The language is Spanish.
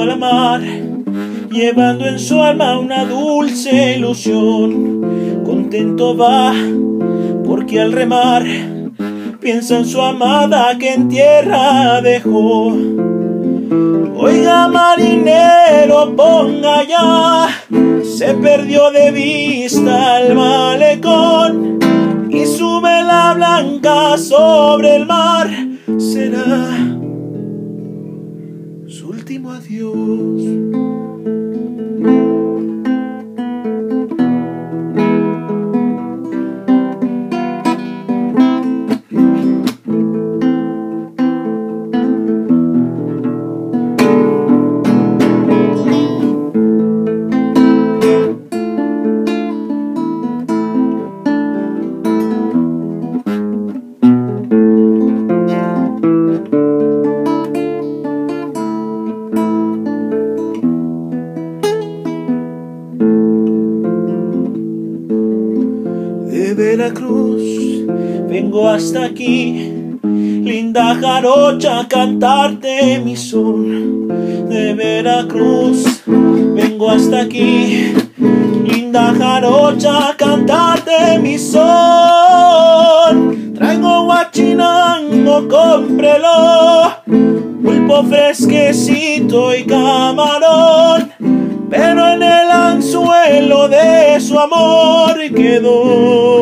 al mar, llevando en su alma una dulce ilusión. Contento va, porque al remar piensa en su amada que en tierra dejó. Oiga marinero, ponga ya, se perdió de vista el malecón y su vela blanca sobre el mar será último adiós. Veracruz, vengo hasta aquí, linda jarocha, a cantarte mi son. De Veracruz, vengo hasta aquí, linda jarocha, a cantarte mi son. Traigo guachinango, cómprelo, pulpo fresquecito y camarón pero en el anzuelo de su amor quedó.